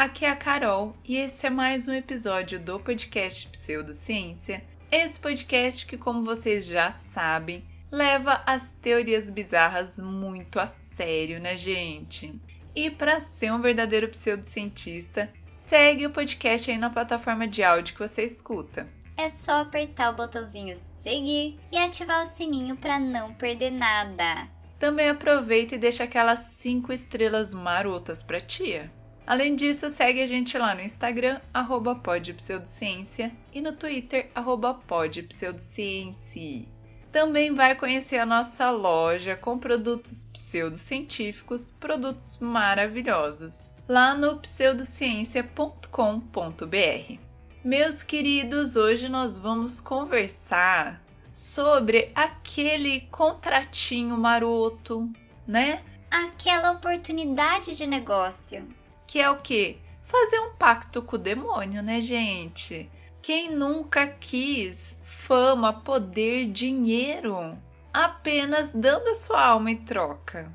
Aqui é a Carol e esse é mais um episódio do podcast Pseudociência. Esse podcast que, como vocês já sabem, leva as teorias bizarras muito a sério, né, gente? E para ser um verdadeiro pseudocientista, segue o podcast aí na plataforma de áudio que você escuta. É só apertar o botãozinho seguir e ativar o sininho para não perder nada. Também aproveita e deixa aquelas 5 estrelas marotas pra tia. Além disso, segue a gente lá no Instagram, arroba podpseudociência, e no Twitter, arroba podpseudociência. Também vai conhecer a nossa loja com produtos pseudocientíficos, produtos maravilhosos, lá no pseudociência.com.br. Meus queridos, hoje nós vamos conversar sobre aquele contratinho maroto, né? Aquela oportunidade de negócio que é o quê? Fazer um pacto com o demônio, né, gente? Quem nunca quis fama, poder, dinheiro apenas dando a sua alma em troca?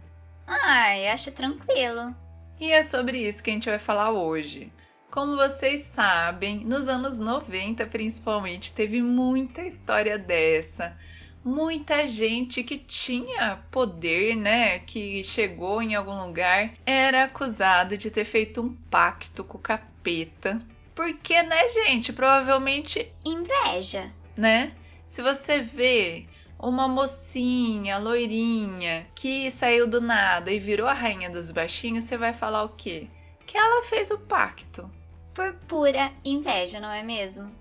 Ai, acho tranquilo. E é sobre isso que a gente vai falar hoje. Como vocês sabem, nos anos 90 principalmente teve muita história dessa muita gente que tinha poder, né, que chegou em algum lugar, era acusado de ter feito um pacto com o capeta. Porque, né, gente, provavelmente inveja, né? Se você vê uma mocinha loirinha que saiu do nada e virou a rainha dos baixinhos, você vai falar o quê? Que ela fez o pacto. Por pura inveja, não é mesmo?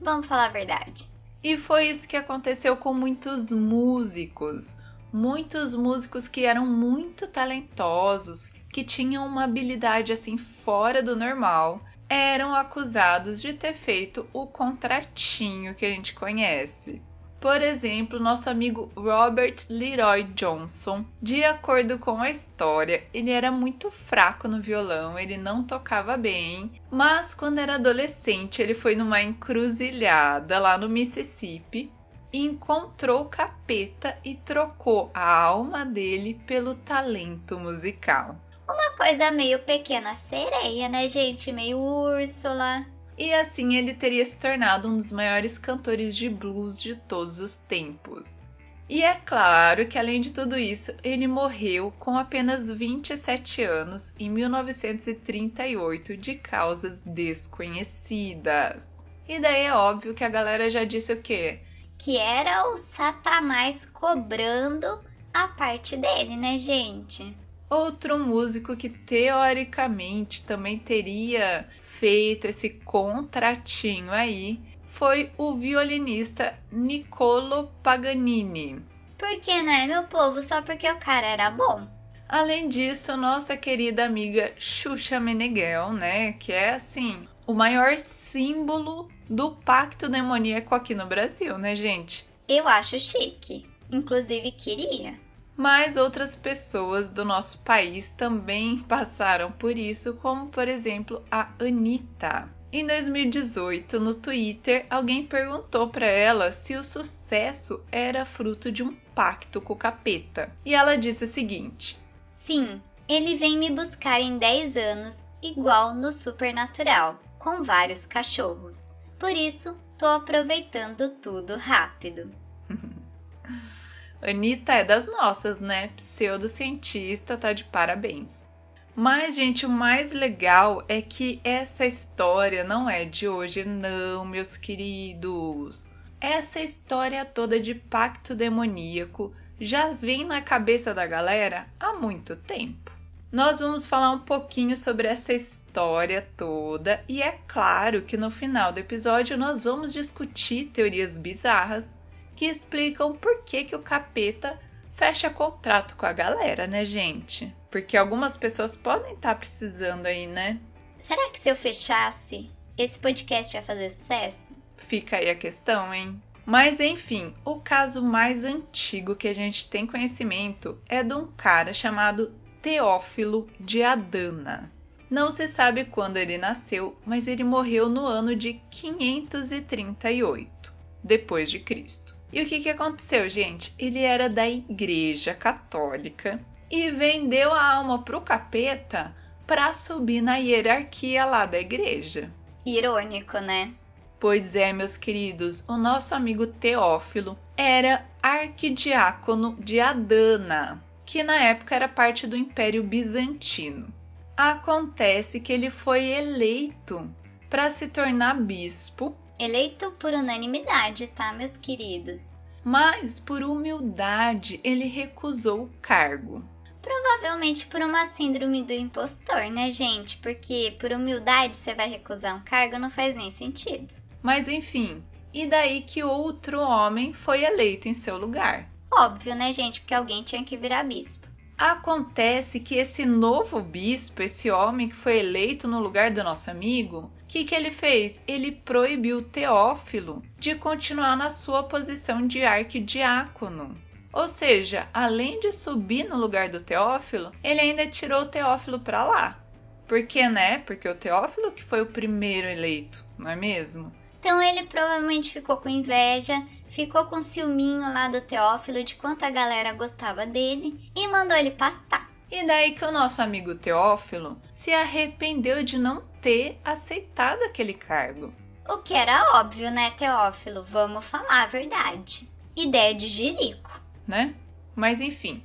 Vamos falar a verdade. E foi isso que aconteceu com muitos músicos. Muitos músicos que eram muito talentosos, que tinham uma habilidade assim fora do normal, eram acusados de ter feito o contratinho que a gente conhece. Por exemplo, nosso amigo Robert Leroy Johnson, de acordo com a história, ele era muito fraco no violão, ele não tocava bem, mas quando era adolescente, ele foi numa encruzilhada lá no Mississippi encontrou o capeta e trocou a alma dele pelo talento musical. Uma coisa meio pequena sereia, né, gente? Meio Úrsula e assim ele teria se tornado um dos maiores cantores de blues de todos os tempos. E é claro que, além de tudo isso, ele morreu com apenas 27 anos em 1938 de causas desconhecidas. E daí é óbvio que a galera já disse o quê? Que era o Satanás cobrando a parte dele, né, gente? Outro músico que teoricamente também teria feito esse contratinho aí foi o violinista Niccolo Paganini. Por que, né, meu povo? Só porque o cara era bom. Além disso, nossa querida amiga Xuxa Meneghel, né, que é assim, o maior símbolo do pacto demoníaco aqui no Brasil, né, gente? Eu acho chique. Inclusive queria mas outras pessoas do nosso país também passaram por isso, como por exemplo a Anitta. Em 2018, no Twitter, alguém perguntou para ela se o sucesso era fruto de um pacto com o capeta. E ela disse o seguinte: Sim, ele vem me buscar em 10 anos, igual no Supernatural, com vários cachorros. Por isso, tô aproveitando tudo rápido. Anitta é das nossas, né? Pseudocientista tá de parabéns. Mas, gente, o mais legal é que essa história não é de hoje, não, meus queridos. Essa história toda de pacto demoníaco já vem na cabeça da galera há muito tempo. Nós vamos falar um pouquinho sobre essa história toda e é claro que no final do episódio nós vamos discutir teorias bizarras que explicam por que, que o capeta fecha contrato com a galera, né, gente? Porque algumas pessoas podem estar tá precisando aí, né? Será que se eu fechasse, esse podcast ia fazer sucesso? Fica aí a questão, hein? Mas enfim, o caso mais antigo que a gente tem conhecimento é de um cara chamado Teófilo de Adana. Não se sabe quando ele nasceu, mas ele morreu no ano de 538 depois de Cristo. E o que, que aconteceu, gente? Ele era da Igreja Católica e vendeu a alma pro capeta para subir na hierarquia lá da igreja. Irônico, né? Pois é, meus queridos, o nosso amigo Teófilo era arquidiácono de Adana, que na época era parte do Império Bizantino. Acontece que ele foi eleito para se tornar bispo. Eleito por unanimidade, tá, meus queridos? Mas por humildade ele recusou o cargo. Provavelmente por uma síndrome do impostor, né, gente? Porque por humildade você vai recusar um cargo não faz nem sentido. Mas enfim, e daí que outro homem foi eleito em seu lugar? Óbvio, né, gente? Porque alguém tinha que virar bispo. Acontece que esse novo bispo, esse homem que foi eleito no lugar do nosso amigo, o que, que ele fez? Ele proibiu Teófilo de continuar na sua posição de arquidiácono. Ou seja, além de subir no lugar do Teófilo, ele ainda tirou o Teófilo para lá. Por quê, né? Porque o Teófilo que foi o primeiro eleito, não é mesmo? Então ele provavelmente ficou com inveja, ficou com ciúminho lá do Teófilo de quanta galera gostava dele e mandou ele pastar. E daí que o nosso amigo Teófilo se arrependeu de não ter aceitado aquele cargo. O que era óbvio, né, Teófilo? Vamos falar a verdade. Ideia de jirico né? Mas enfim.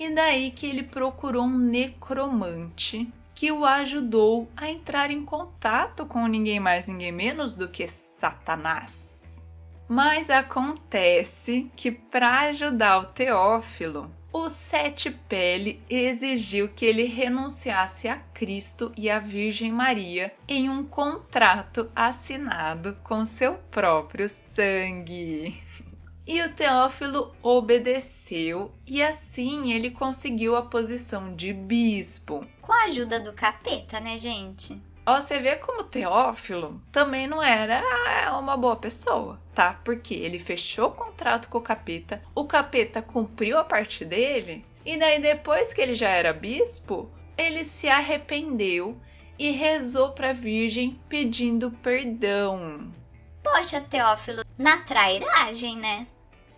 E daí que ele procurou um necromante que o ajudou a entrar em contato com ninguém mais, ninguém menos do que Satanás. Mas acontece que para ajudar o Teófilo, o Sete Pele exigiu que ele renunciasse a Cristo e à Virgem Maria em um contrato assinado com seu próprio sangue. E o Teófilo obedeceu e assim ele conseguiu a posição de bispo. Com a ajuda do capeta, né, gente? Ó, você vê como Teófilo também não era uma boa pessoa, tá? Porque ele fechou o contrato com o capeta, o capeta cumpriu a parte dele, e daí depois que ele já era bispo, ele se arrependeu e rezou para a Virgem pedindo perdão. Poxa, Teófilo, na trairagem, né?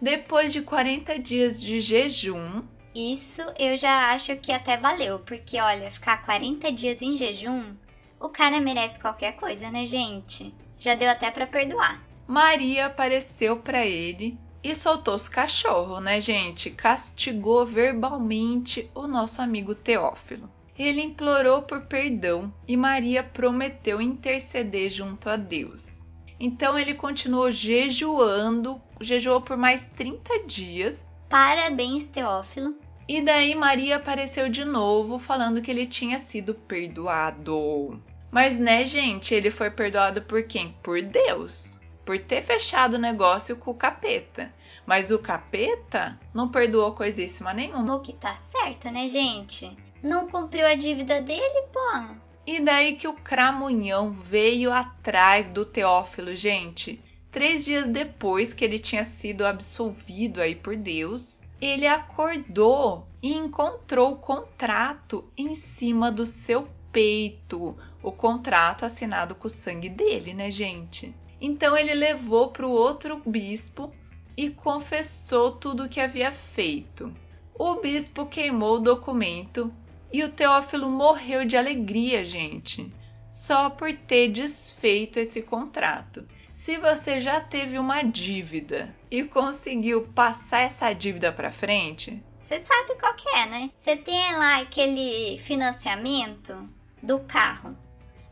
Depois de 40 dias de jejum. Isso eu já acho que até valeu, porque olha, ficar 40 dias em jejum, o cara merece qualquer coisa, né, gente? Já deu até para perdoar. Maria apareceu para ele e soltou os cachorros, né, gente? Castigou verbalmente o nosso amigo Teófilo. Ele implorou por perdão e Maria prometeu interceder junto a Deus. Então ele continuou jejuando, jejuou por mais 30 dias. Parabéns, Teófilo. E daí Maria apareceu de novo falando que ele tinha sido perdoado. Mas né, gente, ele foi perdoado por quem? Por Deus. Por ter fechado o negócio com o capeta. Mas o capeta não perdoou coisíssima nenhuma. O que tá certo, né, gente? Não cumpriu a dívida dele, pô. E daí que o cramunhão veio atrás do Teófilo, gente. Três dias depois que ele tinha sido absolvido aí por Deus, ele acordou e encontrou o contrato em cima do seu peito. O contrato assinado com o sangue dele, né, gente? Então ele levou para o outro bispo e confessou tudo o que havia feito. O bispo queimou o documento e o Teófilo morreu de alegria, gente, só por ter desfeito esse contrato. Se você já teve uma dívida e conseguiu passar essa dívida para frente, você sabe qual que é, né? Você tem lá aquele financiamento do carro.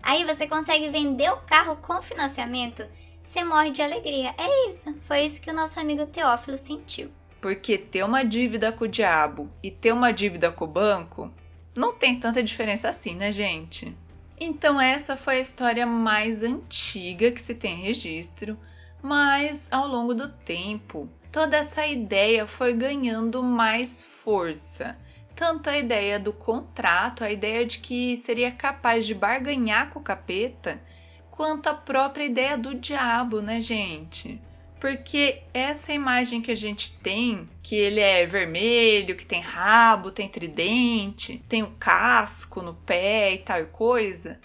Aí você consegue vender o carro com financiamento, você morre de alegria. É isso. Foi isso que o nosso amigo Teófilo sentiu. Porque ter uma dívida com o diabo e ter uma dívida com o banco não tem tanta diferença assim, né, gente? Então, essa foi a história mais antiga que se tem registro, mas ao longo do tempo, toda essa ideia foi ganhando mais força. Tanto a ideia do contrato, a ideia de que seria capaz de barganhar com o capeta, quanto a própria ideia do diabo, né, gente? Porque essa imagem que a gente tem, que ele é vermelho, que tem rabo, tem tridente, tem o casco no pé e tal coisa,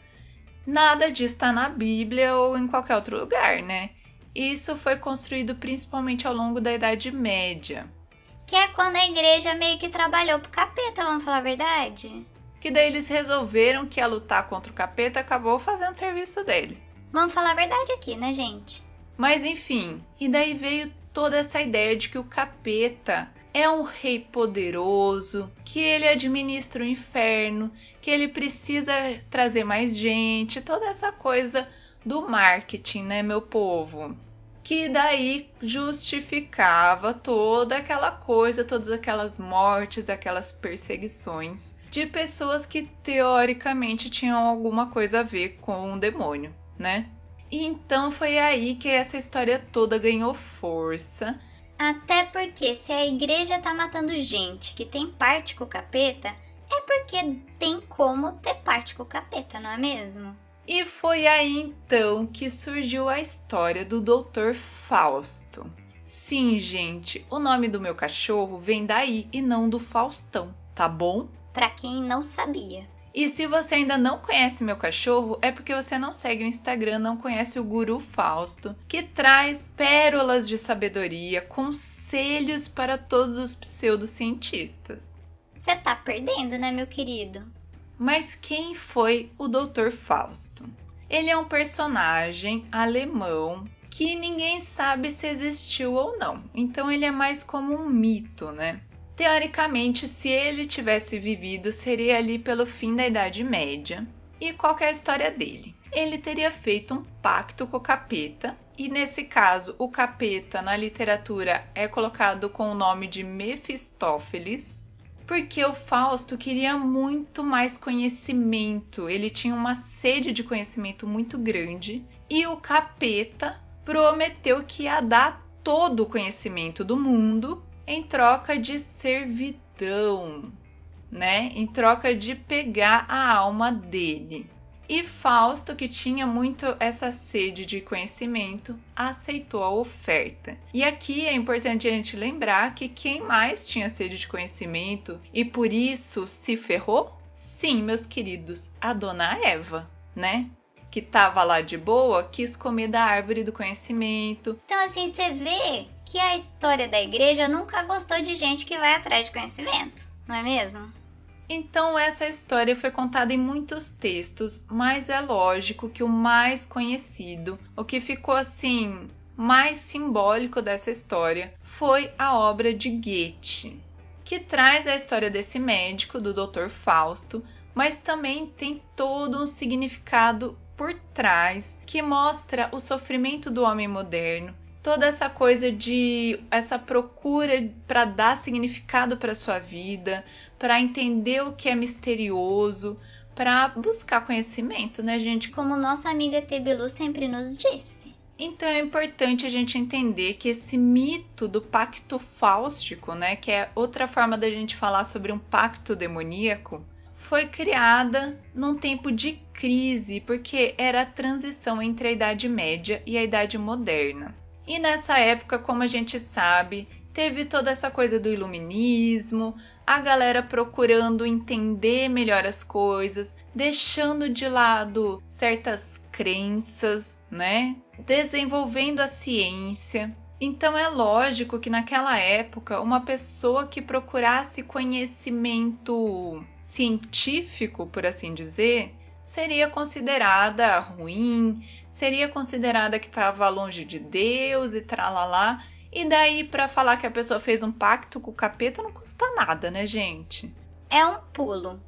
nada disso está na Bíblia ou em qualquer outro lugar, né? Isso foi construído principalmente ao longo da Idade Média. Que é quando a igreja meio que trabalhou pro capeta, vamos falar a verdade? Que daí eles resolveram que a lutar contra o capeta acabou fazendo serviço dele. Vamos falar a verdade aqui, né, gente? Mas enfim, e daí veio toda essa ideia de que o capeta é um rei poderoso, que ele administra o inferno, que ele precisa trazer mais gente, toda essa coisa do marketing, né, meu povo? Que daí justificava toda aquela coisa, todas aquelas mortes, aquelas perseguições de pessoas que teoricamente tinham alguma coisa a ver com o demônio, né? E então foi aí que essa história toda ganhou força. Até porque se a igreja tá matando gente que tem parte com o capeta, é porque tem como ter parte com o capeta, não é mesmo? E foi aí então que surgiu a história do Dr. Fausto. Sim, gente, o nome do meu cachorro vem daí e não do Faustão, tá bom? Para quem não sabia. E se você ainda não conhece meu cachorro, é porque você não segue o Instagram, não conhece o Guru Fausto, que traz pérolas de sabedoria, conselhos para todos os pseudocientistas. Você tá perdendo, né, meu querido? Mas quem foi o Dr. Fausto? Ele é um personagem alemão que ninguém sabe se existiu ou não. Então ele é mais como um mito, né? Teoricamente, se ele tivesse vivido, seria ali pelo fim da Idade Média. E qual é a história dele? Ele teria feito um pacto com o capeta, e nesse caso, o capeta na literatura é colocado com o nome de Mefistófeles, porque o Fausto queria muito mais conhecimento, ele tinha uma sede de conhecimento muito grande, e o capeta prometeu que ia dar todo o conhecimento do mundo em troca de servidão, né? Em troca de pegar a alma dele. E Fausto, que tinha muito essa sede de conhecimento, aceitou a oferta. E aqui é importante a gente lembrar que quem mais tinha sede de conhecimento e por isso se ferrou? Sim, meus queridos, a dona Eva, né? que estava lá de boa quis comer da árvore do conhecimento. Então, assim, você vê que a história da igreja nunca gostou de gente que vai atrás de conhecimento, não é mesmo? Então, essa história foi contada em muitos textos, mas é lógico que o mais conhecido, o que ficou assim mais simbólico dessa história, foi a obra de Goethe, que traz a história desse médico, do Dr. Fausto, mas também tem todo um significado por trás que mostra o sofrimento do homem moderno, toda essa coisa de essa procura para dar significado para sua vida, para entender o que é misterioso, para buscar conhecimento, né, gente? Como nossa amiga Tebilu sempre nos disse. Então é importante a gente entender que esse mito do pacto fáustico, né, que é outra forma da gente falar sobre um pacto demoníaco, foi criada num tempo de crise, porque era a transição entre a Idade Média e a Idade Moderna. E nessa época, como a gente sabe, teve toda essa coisa do iluminismo, a galera procurando entender melhor as coisas, deixando de lado certas crenças, né? Desenvolvendo a ciência. Então é lógico que naquela época uma pessoa que procurasse conhecimento científico, por assim dizer, seria considerada ruim, seria considerada que estava longe de Deus e tralalá. E daí para falar que a pessoa fez um pacto com o capeta não custa nada, né, gente? É um pulo.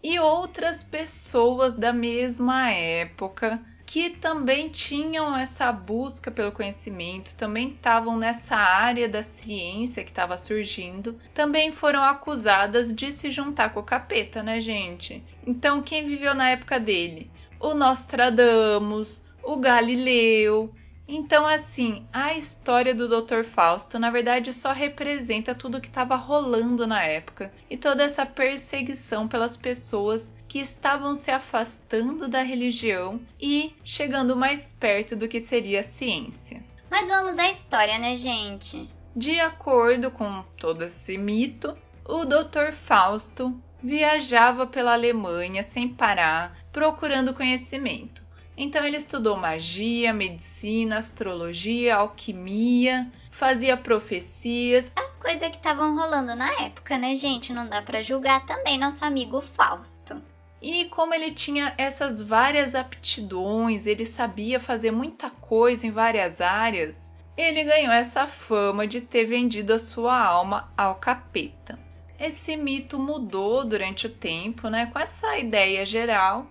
E outras pessoas da mesma época que também tinham essa busca pelo conhecimento, também estavam nessa área da ciência que estava surgindo, também foram acusadas de se juntar com o capeta, né, gente? Então, quem viveu na época dele? O Nostradamus, o Galileu Então, assim, a história do Dr. Fausto, na verdade, só representa tudo o que estava rolando na época e toda essa perseguição pelas pessoas que estavam se afastando da religião e chegando mais perto do que seria a ciência. Mas vamos à história, né, gente? De acordo com todo esse mito, o Dr. Fausto viajava pela Alemanha sem parar, procurando conhecimento. Então ele estudou magia, medicina, astrologia, alquimia, fazia profecias. As coisas que estavam rolando na época, né, gente? Não dá para julgar também nosso amigo Fausto. E como ele tinha essas várias aptidões, ele sabia fazer muita coisa em várias áreas, ele ganhou essa fama de ter vendido a sua alma ao capeta. Esse mito mudou durante o tempo, né, com essa ideia geral,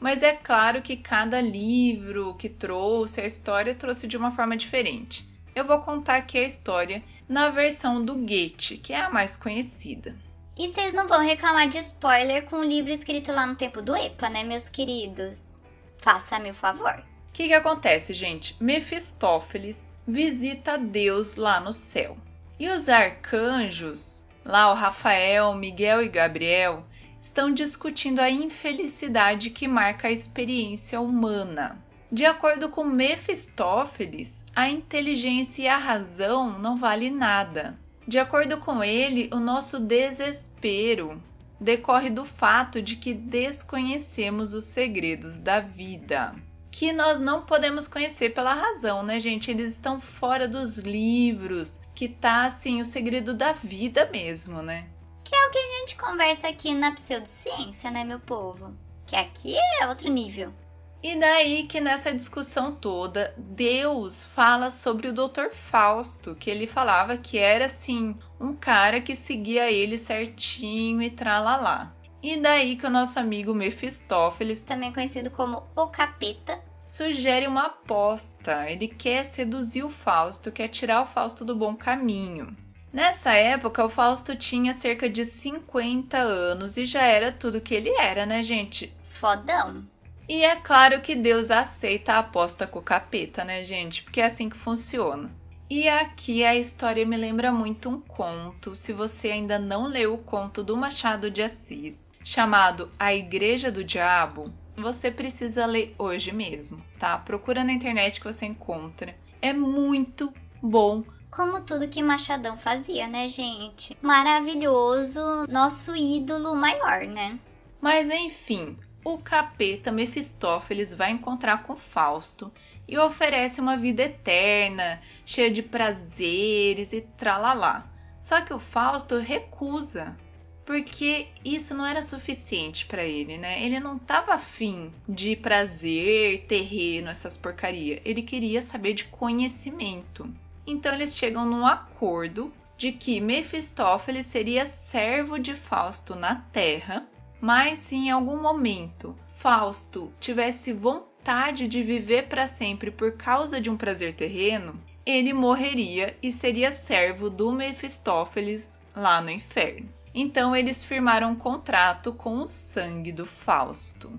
mas é claro que cada livro que trouxe a história trouxe de uma forma diferente. Eu vou contar aqui a história na versão do Goethe, que é a mais conhecida. E vocês não vão reclamar de spoiler com o livro escrito lá no tempo do EPA, né, meus queridos? Faça-me o favor. O que, que acontece, gente? Mefistófeles visita Deus lá no céu. E os arcanjos, lá o Rafael, Miguel e Gabriel, estão discutindo a infelicidade que marca a experiência humana. De acordo com Mefistófeles, a inteligência e a razão não vale nada. De acordo com ele, o nosso desespero decorre do fato de que desconhecemos os segredos da vida. Que nós não podemos conhecer pela razão, né, gente? Eles estão fora dos livros, que tá assim o segredo da vida mesmo, né? Que é o que a gente conversa aqui na pseudociência, né, meu povo? Que aqui é outro nível. E daí que nessa discussão toda, Deus fala sobre o Dr. Fausto, que ele falava que era assim, um cara que seguia ele certinho e tralalá. E daí que o nosso amigo Mefistófeles, também conhecido como o Capeta, sugere uma aposta. Ele quer seduzir o Fausto, quer tirar o Fausto do bom caminho. Nessa época, o Fausto tinha cerca de 50 anos e já era tudo que ele era, né, gente? Fodão. E é claro que Deus aceita a aposta com o capeta, né, gente? Porque é assim que funciona. E aqui a história me lembra muito um conto, se você ainda não leu o conto do Machado de Assis, chamado A Igreja do Diabo, você precisa ler hoje mesmo, tá? Procura na internet que você encontra. É muito bom. Como tudo que Machadão fazia, né, gente? Maravilhoso, nosso ídolo maior, né? Mas enfim, o capeta Mefistófeles vai encontrar com Fausto e oferece uma vida eterna, cheia de prazeres e tralalá. Só que o Fausto recusa, porque isso não era suficiente para ele, né? Ele não estava afim de prazer, terreno, essas porcaria. Ele queria saber de conhecimento. Então eles chegam num acordo de que Mefistófeles seria servo de Fausto na Terra mas se em algum momento Fausto tivesse vontade de viver para sempre por causa de um prazer terreno, ele morreria e seria servo do Mefistófeles lá no inferno. Então eles firmaram um contrato com o sangue do Fausto.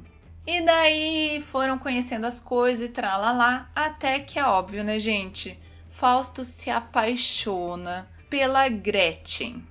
E daí foram conhecendo as coisas e tralalá, até que é óbvio, né, gente? Fausto se apaixona pela Gretchen,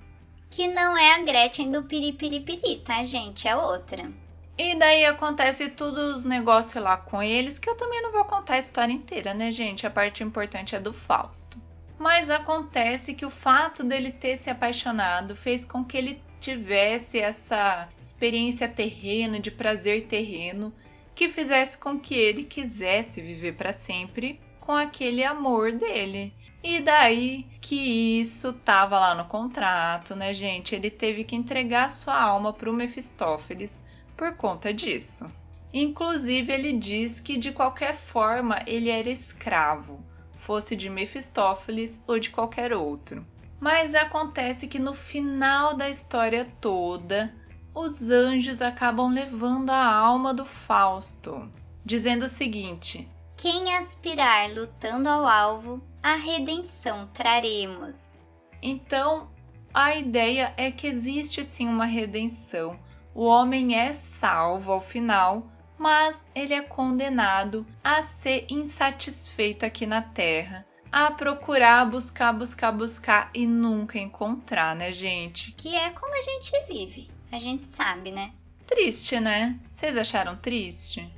que não é a Gretchen do Piripiripiri, tá, gente? É outra. E daí acontece todos os negócios lá com eles, que eu também não vou contar a história inteira, né, gente? A parte importante é do Fausto. Mas acontece que o fato dele ter se apaixonado fez com que ele tivesse essa experiência terrena, de prazer terreno, que fizesse com que ele quisesse viver para sempre com aquele amor dele. E daí que isso tava lá no contrato, né, gente? Ele teve que entregar sua alma para o Mefistófeles por conta disso. Inclusive, ele diz que de qualquer forma ele era escravo, fosse de Mefistófeles ou de qualquer outro. Mas acontece que no final da história toda, os anjos acabam levando a alma do Fausto, dizendo o seguinte: quem aspirar lutando ao alvo, a redenção traremos. Então, a ideia é que existe sim uma redenção. O homem é salvo ao final, mas ele é condenado a ser insatisfeito aqui na Terra, a procurar, buscar, buscar, buscar e nunca encontrar, né, gente? Que é como a gente vive. A gente sabe, né? Triste, né? Vocês acharam triste?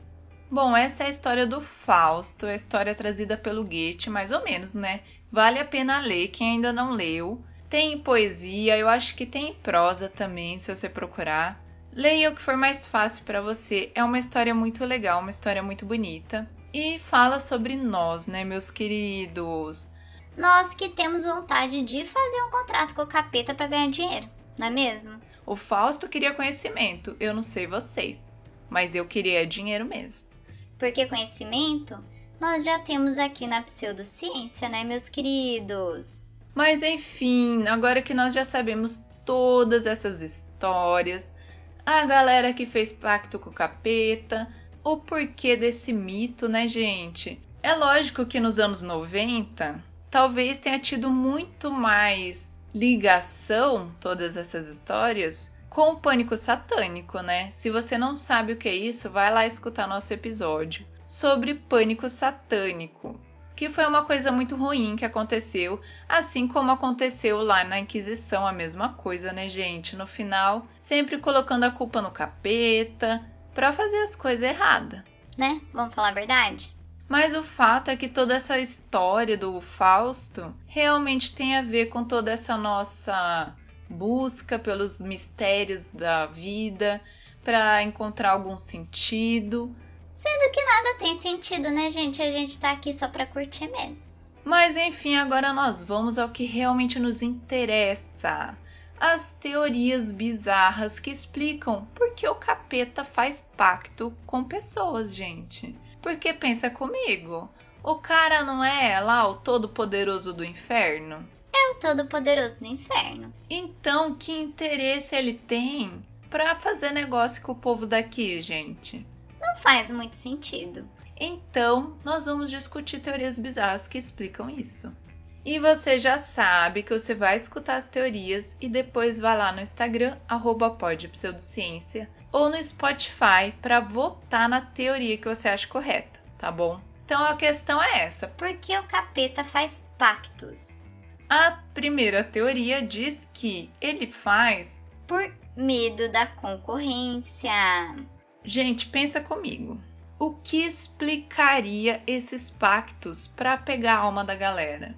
Bom, essa é a história do Fausto, a história trazida pelo Goethe, mais ou menos, né? Vale a pena ler quem ainda não leu. Tem poesia, eu acho que tem prosa também, se você procurar. Leia o que for mais fácil para você. É uma história muito legal, uma história muito bonita. E fala sobre nós, né, meus queridos? Nós que temos vontade de fazer um contrato com o capeta para ganhar dinheiro, não é mesmo? O Fausto queria conhecimento, eu não sei vocês, mas eu queria dinheiro mesmo. Porque conhecimento nós já temos aqui na pseudociência, né, meus queridos? Mas enfim, agora que nós já sabemos todas essas histórias, a galera que fez pacto com o capeta, o porquê desse mito, né, gente? É lógico que nos anos 90 talvez tenha tido muito mais ligação todas essas histórias com o pânico satânico, né? Se você não sabe o que é isso, vai lá escutar nosso episódio sobre pânico satânico, que foi uma coisa muito ruim que aconteceu, assim como aconteceu lá na Inquisição, a mesma coisa, né, gente? No final, sempre colocando a culpa no capeta para fazer as coisas erradas. Né? Vamos falar a verdade? Mas o fato é que toda essa história do Fausto realmente tem a ver com toda essa nossa busca pelos mistérios da vida, para encontrar algum sentido. Sendo que nada tem sentido, né, gente? A gente tá aqui só para curtir mesmo. Mas enfim, agora nós vamos ao que realmente nos interessa. As teorias bizarras que explicam por que o capeta faz pacto com pessoas, gente. Porque pensa comigo, o cara não é lá o todo-poderoso do inferno? É o todo-poderoso do inferno. Então, que interesse ele tem para fazer negócio com o povo daqui, gente? Não faz muito sentido. Então, nós vamos discutir teorias bizarras que explicam isso. E você já sabe que você vai escutar as teorias e depois vai lá no Instagram, arroba podpseudociência, ou no Spotify para votar na teoria que você acha correta, tá bom? Então a questão é essa: por que o capeta faz pactos? A primeira teoria diz que ele faz por medo da concorrência. Gente, pensa comigo. O que explicaria esses pactos para pegar a alma da galera?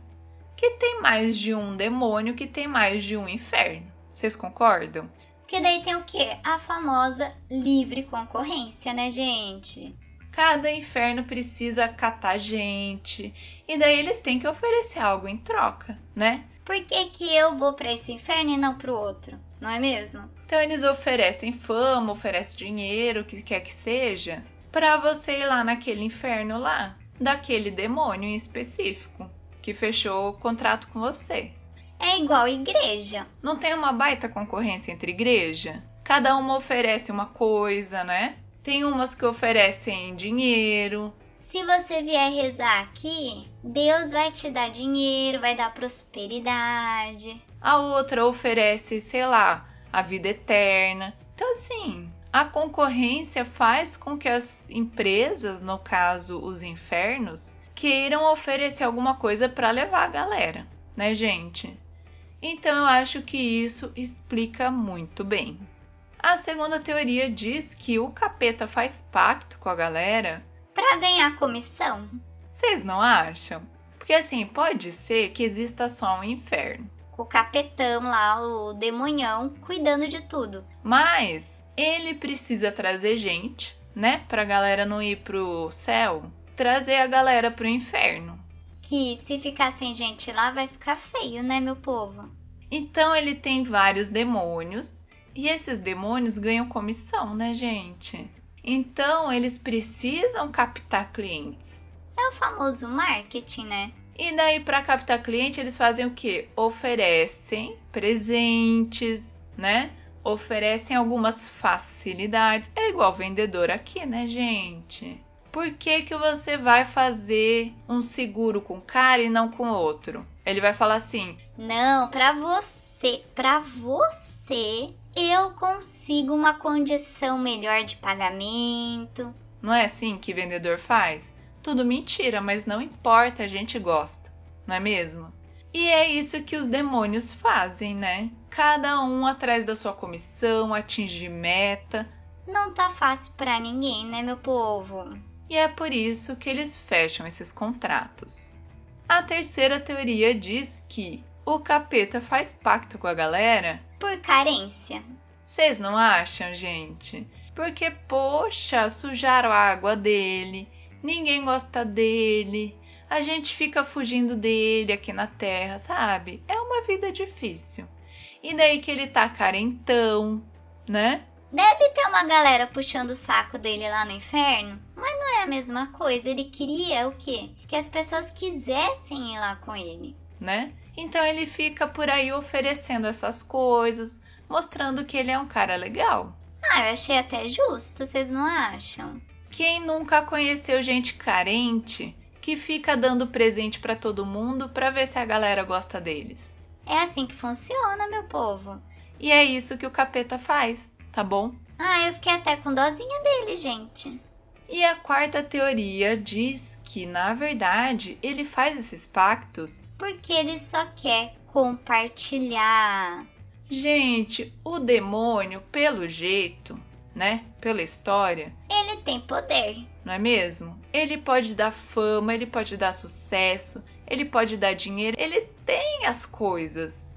Que tem mais de um demônio, que tem mais de um inferno. Vocês concordam? Que daí tem o quê? A famosa livre concorrência, né, gente? Cada inferno precisa catar gente. E daí eles têm que oferecer algo em troca, né? Por que, que eu vou para esse inferno e não para o outro? Não é mesmo? Então eles oferecem fama, oferecem dinheiro, o que quer que seja, para você ir lá naquele inferno lá, daquele demônio em específico, que fechou o contrato com você. É igual igreja. Não tem uma baita concorrência entre igreja? Cada uma oferece uma coisa, né? Tem umas que oferecem dinheiro. Se você vier rezar aqui, Deus vai te dar dinheiro, vai dar prosperidade. A outra oferece, sei lá, a vida eterna. Então, assim, a concorrência faz com que as empresas, no caso os infernos, queiram oferecer alguma coisa para levar a galera, né, gente? Então eu acho que isso explica muito bem. A segunda teoria diz que o capeta faz pacto com a galera para ganhar comissão. Vocês não acham? Porque assim, pode ser que exista só um inferno. O capetão lá, o demonhão, cuidando de tudo. Mas ele precisa trazer gente, né? Pra galera não ir pro céu. Trazer a galera pro inferno. Que se ficar sem gente lá vai ficar feio, né, meu povo? Então ele tem vários demônios. E esses demônios ganham comissão, né, gente? Então eles precisam captar clientes. É o famoso marketing, né? E daí para captar cliente eles fazem o quê? Oferecem presentes, né? Oferecem algumas facilidades. É igual vendedor aqui, né, gente? Por que, que você vai fazer um seguro com um cara e não com outro? Ele vai falar assim: "Não, para você, para você eu consigo uma condição melhor de pagamento, Não é assim que vendedor faz? Tudo mentira, mas não importa, a gente gosta, não é mesmo? E é isso que os demônios fazem, né? Cada um atrás da sua comissão, atingir meta. Não tá fácil para ninguém, né, meu povo? E é por isso que eles fecham esses contratos. A terceira teoria diz que o capeta faz pacto com a galera por carência. Vocês não acham, gente? Porque, poxa, sujaram a água dele, ninguém gosta dele, a gente fica fugindo dele aqui na Terra, sabe? É uma vida difícil. E daí que ele tá carentão, né? Deve ter uma galera puxando o saco dele lá no inferno, mas não é a mesma coisa. Ele queria o quê? Que as pessoas quisessem ir lá com ele, né? Então ele fica por aí oferecendo essas coisas, mostrando que ele é um cara legal. Ah, eu achei até justo, vocês não acham? Quem nunca conheceu gente carente que fica dando presente para todo mundo para ver se a galera gosta deles? É assim que funciona, meu povo. E é isso que o capeta faz, tá bom? Ah, eu fiquei até com dozinha dele, gente. E a quarta teoria diz que, na verdade, ele faz esses pactos porque ele só quer compartilhar. Gente, o demônio, pelo jeito, né? Pela história, ele tem poder. Não é mesmo? Ele pode dar fama, ele pode dar sucesso, ele pode dar dinheiro, ele tem as coisas.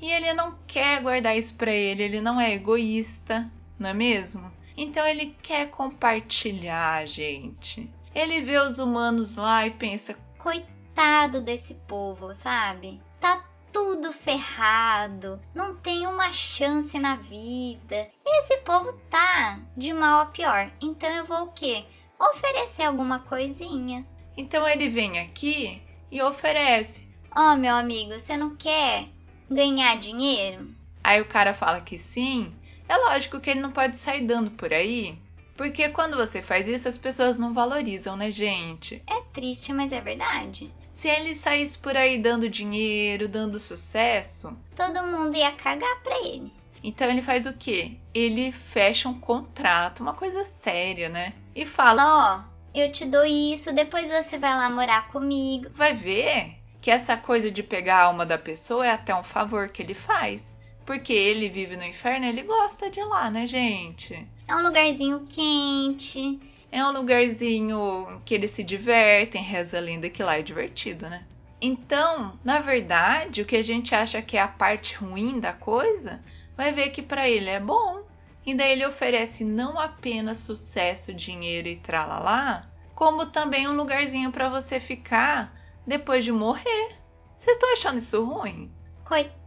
E ele não quer guardar isso para ele, ele não é egoísta, não é mesmo? Então ele quer compartilhar, gente. Ele vê os humanos lá e pensa: coitado desse povo, sabe? Tá tudo ferrado, não tem uma chance na vida. E esse povo tá de mal a pior. Então eu vou o quê? Oferecer alguma coisinha. Então ele vem aqui e oferece. Ó, oh, meu amigo, você não quer ganhar dinheiro? Aí o cara fala que sim. É lógico que ele não pode sair dando por aí. Porque quando você faz isso, as pessoas não valorizam, né, gente? É triste, mas é verdade. Se ele saísse por aí dando dinheiro, dando sucesso, todo mundo ia cagar pra ele. Então ele faz o quê? Ele fecha um contrato, uma coisa séria, né? E fala: Ó, oh, eu te dou isso, depois você vai lá morar comigo. Vai ver que essa coisa de pegar a alma da pessoa é até um favor que ele faz. Porque ele vive no inferno, ele gosta de lá, né, gente? É um lugarzinho quente, é um lugarzinho que eles se divertem, reza linda que lá é divertido, né? Então, na verdade, o que a gente acha que é a parte ruim da coisa, vai ver que para ele é bom. E daí ele oferece não apenas sucesso, dinheiro e tralalá, como também um lugarzinho para você ficar depois de morrer. Vocês estão achando isso ruim? Coitado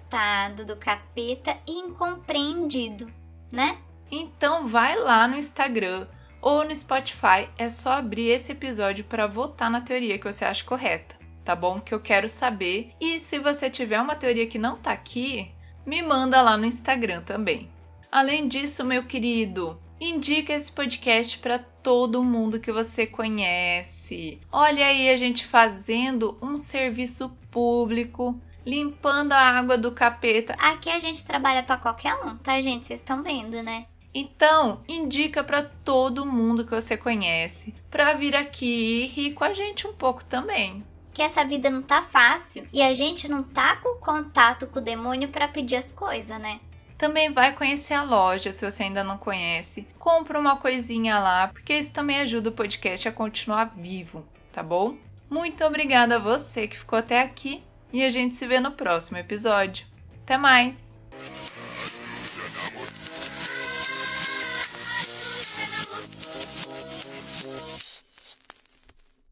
do capeta incompreendido, né? Então vai lá no Instagram ou no Spotify é só abrir esse episódio para votar na teoria que você acha correta, tá bom? Que eu quero saber. E se você tiver uma teoria que não tá aqui, me manda lá no Instagram também. Além disso, meu querido, indica esse podcast para todo mundo que você conhece. Olha aí a gente fazendo um serviço público, limpando a água do capeta. Aqui a gente trabalha para qualquer um, tá, gente? Vocês estão vendo, né? Então, indica para todo mundo que você conhece para vir aqui e rir com a gente um pouco também. Que essa vida não tá fácil e a gente não tá com contato com o demônio para pedir as coisas, né? Também vai conhecer a loja se você ainda não conhece. Compra uma coisinha lá, porque isso também ajuda o podcast a continuar vivo, tá bom? Muito obrigada a você que ficou até aqui e a gente se vê no próximo episódio. Até mais!